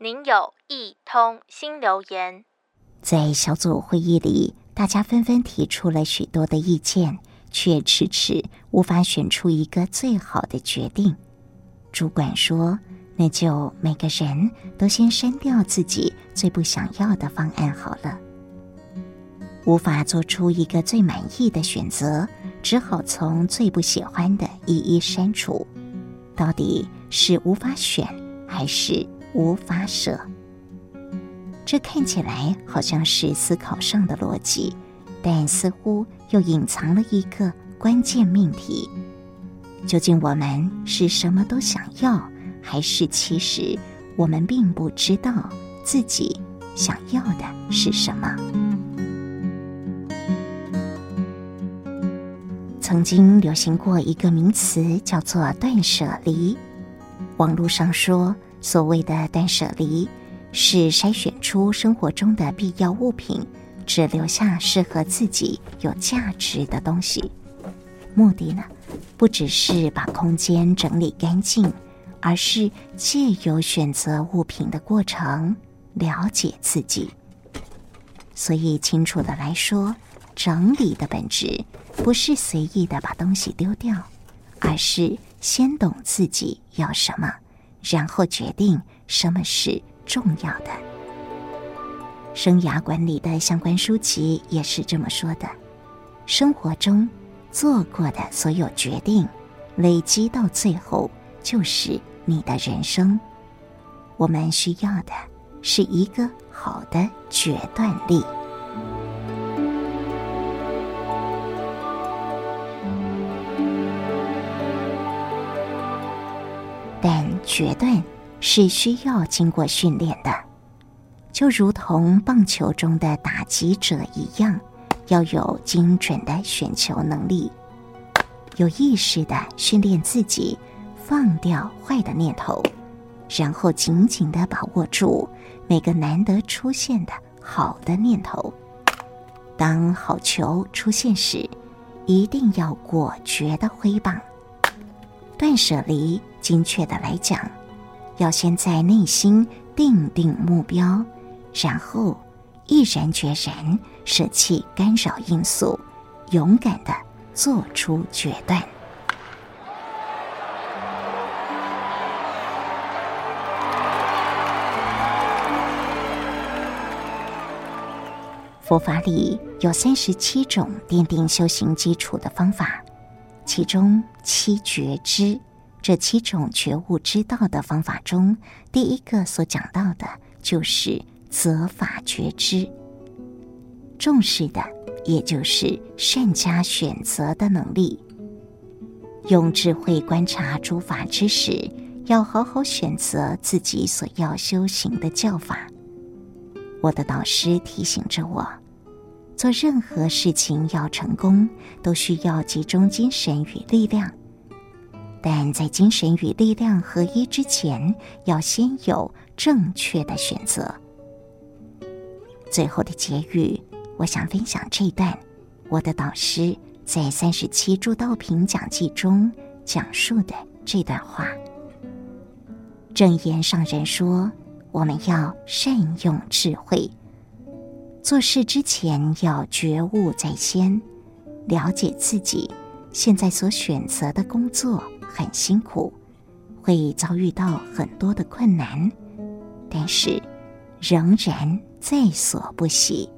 您有一通新留言。在小组会议里，大家纷纷提出了许多的意见，却迟迟无法选出一个最好的决定。主管说：“那就每个人都先删掉自己最不想要的方案好了。”无法做出一个最满意的选择，只好从最不喜欢的一一删除。到底是无法选，还是无法舍？这看起来好像是思考上的逻辑，但似乎又隐藏了一个关键命题：究竟我们是什么都想要，还是其实我们并不知道自己想要的是什么？曾经流行过一个名词，叫做“断舍离”。网络上说，所谓的断舍离。是筛选出生活中的必要物品，只留下适合自己有价值的东西。目的呢，不只是把空间整理干净，而是借由选择物品的过程，了解自己。所以，清楚的来说，整理的本质不是随意的把东西丢掉，而是先懂自己要什么，然后决定什么是。重要的生涯管理的相关书籍也是这么说的：生活中做过的所有决定，累积到最后就是你的人生。我们需要的是一个好的决断力，但决断。是需要经过训练的，就如同棒球中的打击者一样，要有精准的选球能力，有意识的训练自己放掉坏的念头，然后紧紧的把握住每个难得出现的好的念头。当好球出现时，一定要果决的挥棒。断舍离，精确的来讲。要先在内心定定目标，然后毅然决然舍弃干扰因素，勇敢地做出决断。佛法里有三十七种奠定修行基础的方法，其中七觉知。这七种觉悟之道的方法中，第一个所讲到的就是择法觉知，重视的也就是善加选择的能力。用智慧观察诸法之时，要好好选择自己所要修行的教法。我的导师提醒着我，做任何事情要成功，都需要集中精神与力量。但在精神与力量合一之前，要先有正确的选择。最后的结语，我想分享这段我的导师在《三十七助道品讲记》中讲述的这段话。正言上人说：“我们要善用智慧，做事之前要觉悟在先，了解自己现在所选择的工作。”很辛苦，会遭遇到很多的困难，但是仍然在所不惜，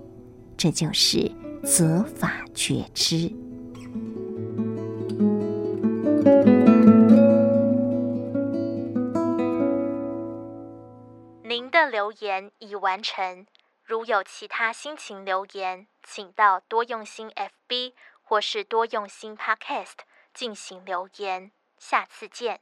这就是择法觉知。您的留言已完成，如有其他心情留言，请到多用心 FB 或是多用心 Podcast 进行留言。下次见。